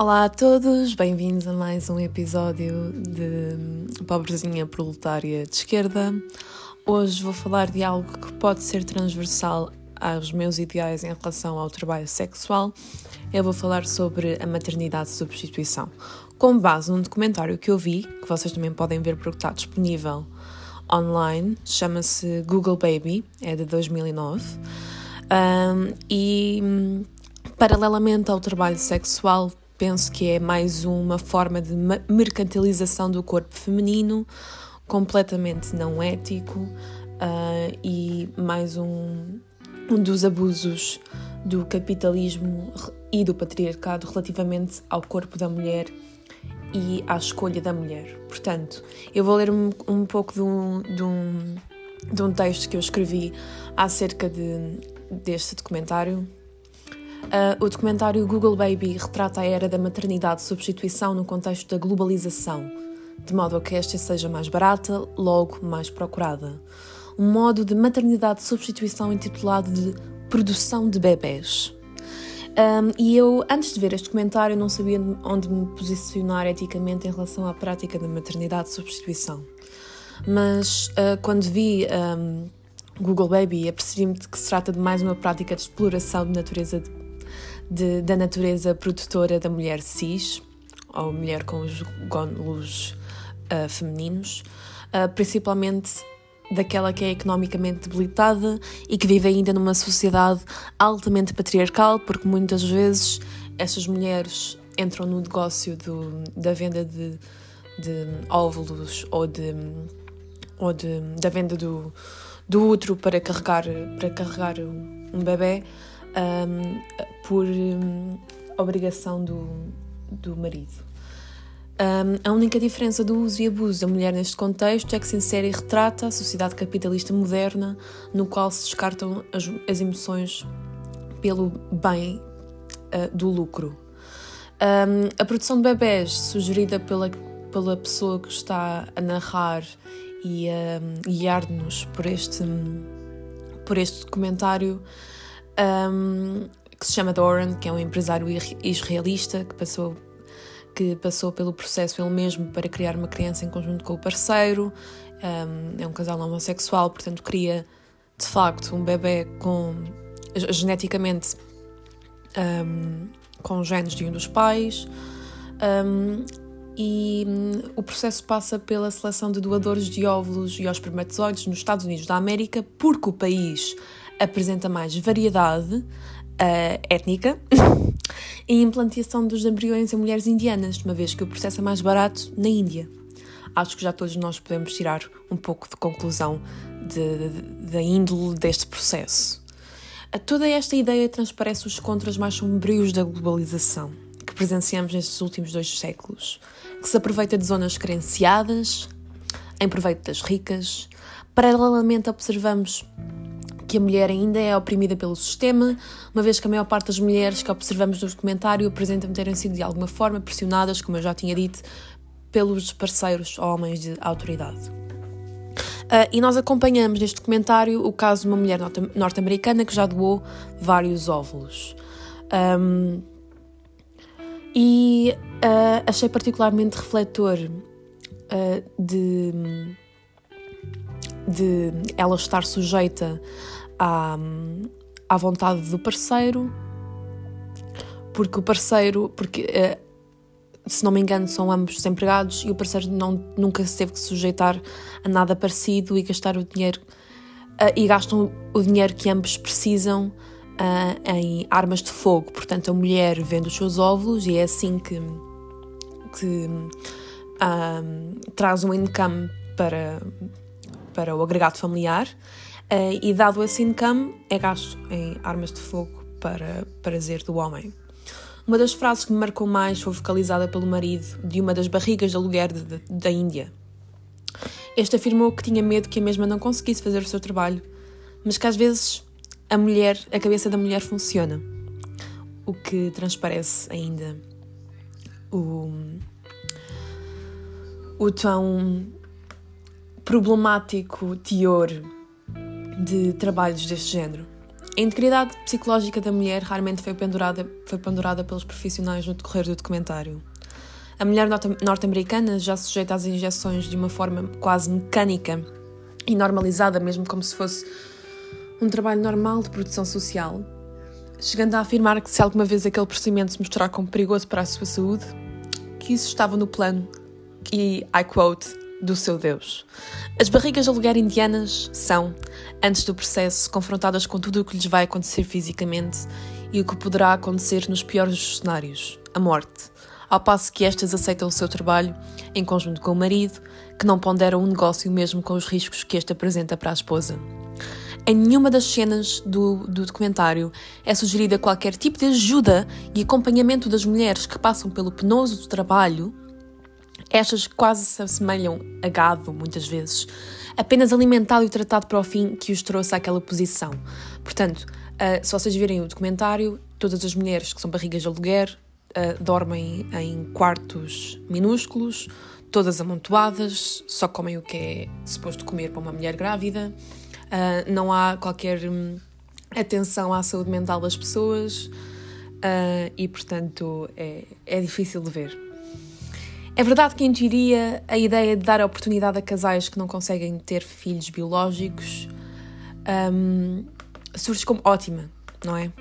Olá a todos, bem-vindos a mais um episódio de Pobrezinha Proletária de Esquerda. Hoje vou falar de algo que pode ser transversal aos meus ideais em relação ao trabalho sexual. Eu vou falar sobre a maternidade de substituição, com base num documentário que eu vi, que vocês também podem ver porque está disponível online, chama-se Google Baby, é de 2009. Um, e paralelamente ao trabalho sexual, penso que é mais uma forma de mercantilização do corpo feminino, completamente não ético uh, e mais um, um dos abusos do capitalismo e do patriarcado relativamente ao corpo da mulher e à escolha da mulher. Portanto, eu vou ler um, um pouco de um, de, um, de um texto que eu escrevi acerca de, deste documentário Uh, o documentário Google Baby retrata a era da maternidade de substituição no contexto da globalização, de modo a que esta seja mais barata, logo mais procurada. Um modo de maternidade de substituição intitulado de Produção de Bebés. Um, e eu, antes de ver este documentário, não sabia onde me posicionar eticamente em relação à prática da maternidade de substituição. Mas uh, quando vi um, Google Baby, apercebi-me de que se trata de mais uma prática de exploração de natureza de da natureza produtora da mulher cis, ou mulher com os gónulos uh, femininos, uh, principalmente daquela que é economicamente debilitada e que vive ainda numa sociedade altamente patriarcal, porque muitas vezes essas mulheres entram no negócio do, da venda de, de óvulos ou, de, ou de, da venda do, do útero para carregar, para carregar um bebê um, por um, obrigação do, do marido. Um, a única diferença do uso e abuso da mulher neste contexto é que se insere e retrata a sociedade capitalista moderna, no qual se descartam as, as emoções pelo bem uh, do lucro. Um, a produção de bebés, sugerida pela, pela pessoa que está a narrar e a guiar-nos por este, por este documentário, um, que se chama Doran, que é um empresário israelita que passou, que passou pelo processo ele mesmo para criar uma criança em conjunto com o parceiro. Um, é um casal homossexual, portanto, cria de facto um bebê com geneticamente um, com genes de um dos pais. Um, e um, o processo passa pela seleção de doadores de óvulos e espermatozoides nos Estados Unidos da América, porque o país apresenta mais variedade uh, étnica e implantação dos embriões em mulheres indianas, uma vez que o processo é mais barato na Índia. Acho que já todos nós podemos tirar um pouco de conclusão da índole deste processo. A toda esta ideia transparece os contras mais sombrios da globalização que presenciamos nestes últimos dois séculos, que se aproveita de zonas carenciadas, em proveito das ricas. Paralelamente observamos que a mulher ainda é oprimida pelo sistema, uma vez que a maior parte das mulheres que observamos no documentário apresentam terem sido de alguma forma pressionadas, como eu já tinha dito, pelos parceiros homens de autoridade. Uh, e nós acompanhamos neste documentário o caso de uma mulher norte-americana que já doou vários óvulos. Um, e uh, achei particularmente refletor uh, de, de ela estar sujeita à, à vontade do parceiro, porque o parceiro, porque uh, se não me engano são ambos desempregados e o parceiro não, nunca se teve que sujeitar a nada parecido e gastar o dinheiro uh, e gastam o dinheiro que ambos precisam uh, em armas de fogo. Portanto, a mulher vende os seus óvulos e é assim que, que traz um income para, para o agregado familiar e dado esse income, é gasto em armas de fogo para prazer do homem. Uma das frases que me marcou mais foi vocalizada pelo marido de uma das barrigas de aluguer de, de, da Índia. Este afirmou que tinha medo que a mesma não conseguisse fazer o seu trabalho, mas que às vezes a mulher, a cabeça da mulher funciona, o que transparece ainda o, o tão problemático teor de trabalhos deste género. A integridade psicológica da mulher raramente foi pendurada, foi pendurada pelos profissionais no decorrer do documentário. A mulher norte-americana já sujeita às injeções de uma forma quase mecânica e normalizada, mesmo como se fosse um trabalho normal de produção social, chegando a afirmar que se alguma vez aquele procedimento se mostrar como perigoso para a sua saúde, que isso estava no plano e, I quote, do seu Deus. As barrigas de aluguer indianas são, antes do processo, confrontadas com tudo o que lhes vai acontecer fisicamente e o que poderá acontecer nos piores cenários, a morte, ao passo que estas aceitam o seu trabalho em conjunto com o marido, que não pondera um negócio mesmo com os riscos que este apresenta para a esposa. Em nenhuma das cenas do, do documentário é sugerida qualquer tipo de ajuda e acompanhamento das mulheres que passam pelo penoso trabalho. Estas quase se assemelham a gado, muitas vezes, apenas alimentado e tratado para o fim que os trouxe àquela posição. Portanto, uh, se vocês virem o documentário, todas as mulheres que são barrigas de aluguer uh, dormem em quartos minúsculos, todas amontoadas, só comem o que é suposto comer para uma mulher grávida. Uh, não há qualquer hum, atenção à saúde mental das pessoas e, portanto, é, é difícil de ver. É verdade que, em teoria, a ideia de dar a oportunidade a casais que não conseguem ter filhos biológicos um, surge como ótima, não é?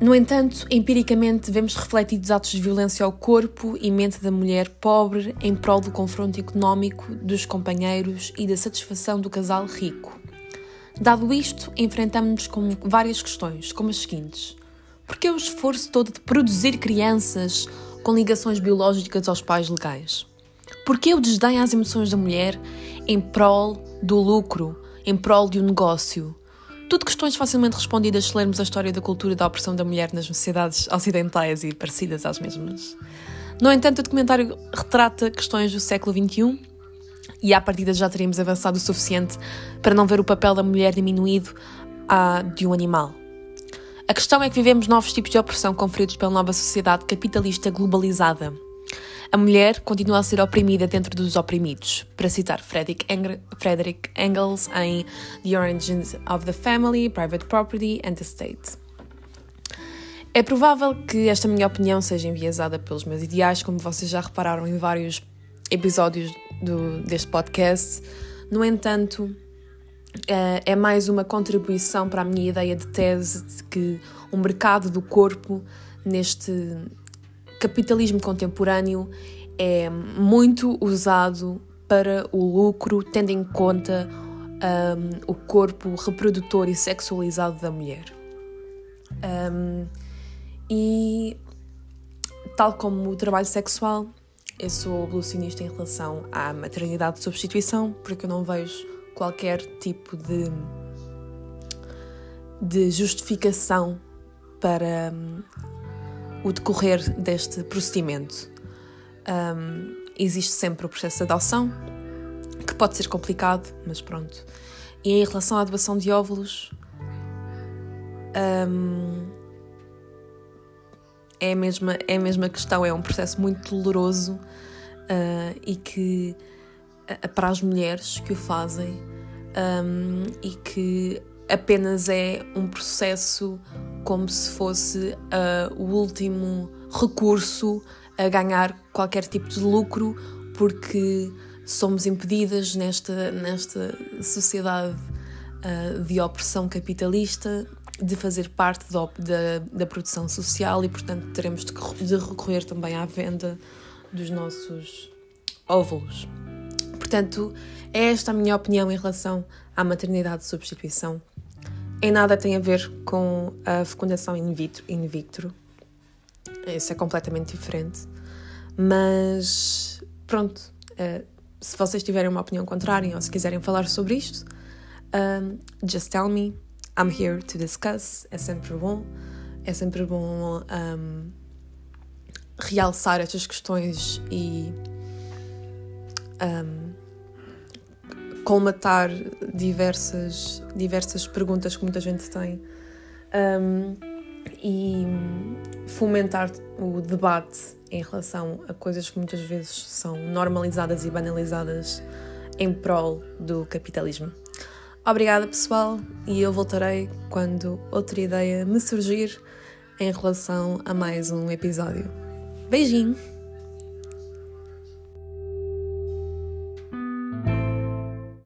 No entanto, empiricamente vemos refletidos atos de violência ao corpo e mente da mulher pobre em prol do confronto económico dos companheiros e da satisfação do casal rico. Dado isto, enfrentamos-nos com várias questões, como as seguintes: por que o esforço todo de produzir crianças com ligações biológicas aos pais legais? Por que o desdém às emoções da mulher em prol do lucro, em prol de um negócio? Tudo questões facilmente respondidas se lermos a história da cultura da opressão da mulher nas sociedades ocidentais e parecidas às mesmas. No entanto, o documentário retrata questões do século XXI e à partida já teríamos avançado o suficiente para não ver o papel da mulher diminuído a de um animal. A questão é que vivemos novos tipos de opressão conferidos pela nova sociedade capitalista globalizada a mulher continua a ser oprimida dentro dos oprimidos. Para citar Frederick, Engels em The Origins of the Family, Private Property and the State. É provável que esta minha opinião seja enviesada pelos meus ideais, como vocês já repararam em vários episódios do, deste podcast. No entanto, é, é mais uma contribuição para a minha ideia de tese de que o mercado do corpo neste capitalismo contemporâneo é muito usado para o lucro, tendo em conta um, o corpo reprodutor e sexualizado da mulher. Um, e tal como o trabalho sexual, eu sou abolicionista em relação à maternidade de substituição, porque eu não vejo qualquer tipo de, de justificação para um, o decorrer deste procedimento. Um, existe sempre o processo de adoção, que pode ser complicado, mas pronto. E em relação à doação de óvulos, um, é, a mesma, é a mesma questão, é um processo muito doloroso uh, e que para as mulheres que o fazem um, e que apenas é um processo como se fosse uh, o último recurso a ganhar qualquer tipo de lucro, porque somos impedidas nesta, nesta sociedade uh, de opressão capitalista de fazer parte da, da, da, produção social e, portanto, teremos de, de recorrer também à venda dos nossos óvulos. Portanto, é esta a minha opinião em relação à maternidade de substituição em nada tem a ver com a fecundação in vitro. In vitro. Isso é completamente diferente. Mas pronto, uh, se vocês tiverem uma opinião contrária ou se quiserem falar sobre isto, um, just tell me. I'm here to discuss. É sempre bom. É sempre bom um, realçar estas questões e um, colmatar diversas, diversas perguntas que muita gente tem um, e fomentar o debate em relação a coisas que muitas vezes são normalizadas e banalizadas em prol do capitalismo. Obrigada, pessoal, e eu voltarei quando outra ideia me surgir em relação a mais um episódio. Beijinho!